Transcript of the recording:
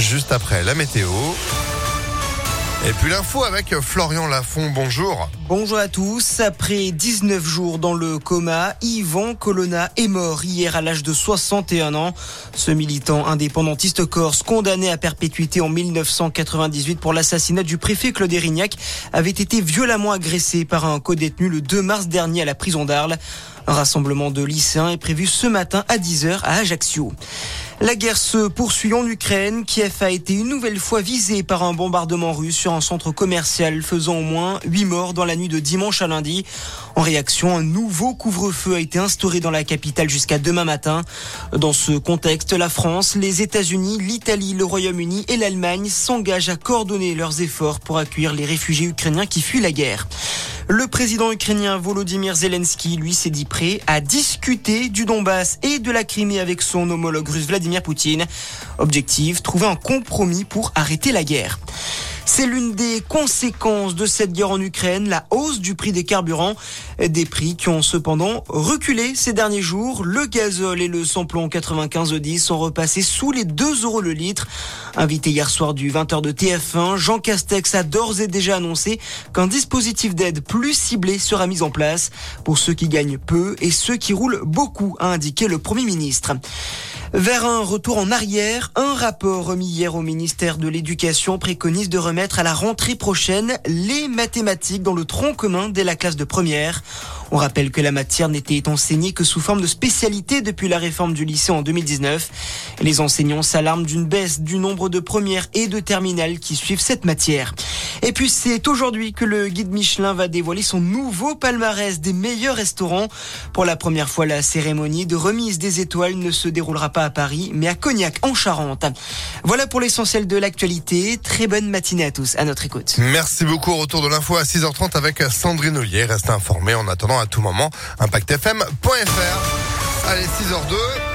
juste après la météo. Et puis l'info avec Florian Lafont, bonjour. Bonjour à tous. Après 19 jours dans le coma, Yvan Colonna est mort hier à l'âge de 61 ans. Ce militant indépendantiste corse, condamné à perpétuité en 1998 pour l'assassinat du préfet Claude Erignac, avait été violemment agressé par un co-détenu le 2 mars dernier à la prison d'Arles. Un rassemblement de lycéens est prévu ce matin à 10h à Ajaccio. La guerre se poursuit en Ukraine. Kiev a été une nouvelle fois visé par un bombardement russe sur un centre commercial faisant au moins 8 morts dans la nuit de dimanche à lundi. En réaction, un nouveau couvre-feu a été instauré dans la capitale jusqu'à demain matin. Dans ce contexte, la France, les États-Unis, l'Italie, le Royaume-Uni et l'Allemagne s'engagent à coordonner leurs efforts pour accueillir les réfugiés ukrainiens qui fuient la guerre. Le président ukrainien Volodymyr Zelensky, lui, s'est dit prêt à discuter du Donbass et de la Crimée avec son homologue russe Vladimir Poutine. Objectif, trouver un compromis pour arrêter la guerre. C'est l'une des conséquences de cette guerre en Ukraine, la hausse du prix des carburants, des prix qui ont cependant reculé ces derniers jours. Le gazole et le samplon 95E10 sont repassés sous les 2 euros le litre. Invité hier soir du 20h de TF1, Jean Castex a d'ores et déjà annoncé qu'un dispositif d'aide plus ciblé sera mis en place pour ceux qui gagnent peu et ceux qui roulent beaucoup, a indiqué le Premier ministre. Vers un retour en arrière, un rapport remis hier au ministère de l'Éducation préconise de remettre à la rentrée prochaine les mathématiques dans le tronc commun dès la classe de première. On rappelle que la matière n'était enseignée que sous forme de spécialité depuis la réforme du lycée en 2019. Les enseignants s'alarment d'une baisse du nombre de premières et de terminales qui suivent cette matière. Et puis c'est aujourd'hui que le guide Michelin va dévoiler son nouveau palmarès des meilleurs restaurants. Pour la première fois, la cérémonie de remise des étoiles ne se déroulera pas à Paris, mais à Cognac, en Charente. Voilà pour l'essentiel de l'actualité. Très bonne matinée à tous. À notre écoute. Merci beaucoup. Retour de l'info à 6h30 avec Sandrine Ollier. Restez informés en attendant à tout moment. ImpactFM.fr. Allez, 6h02.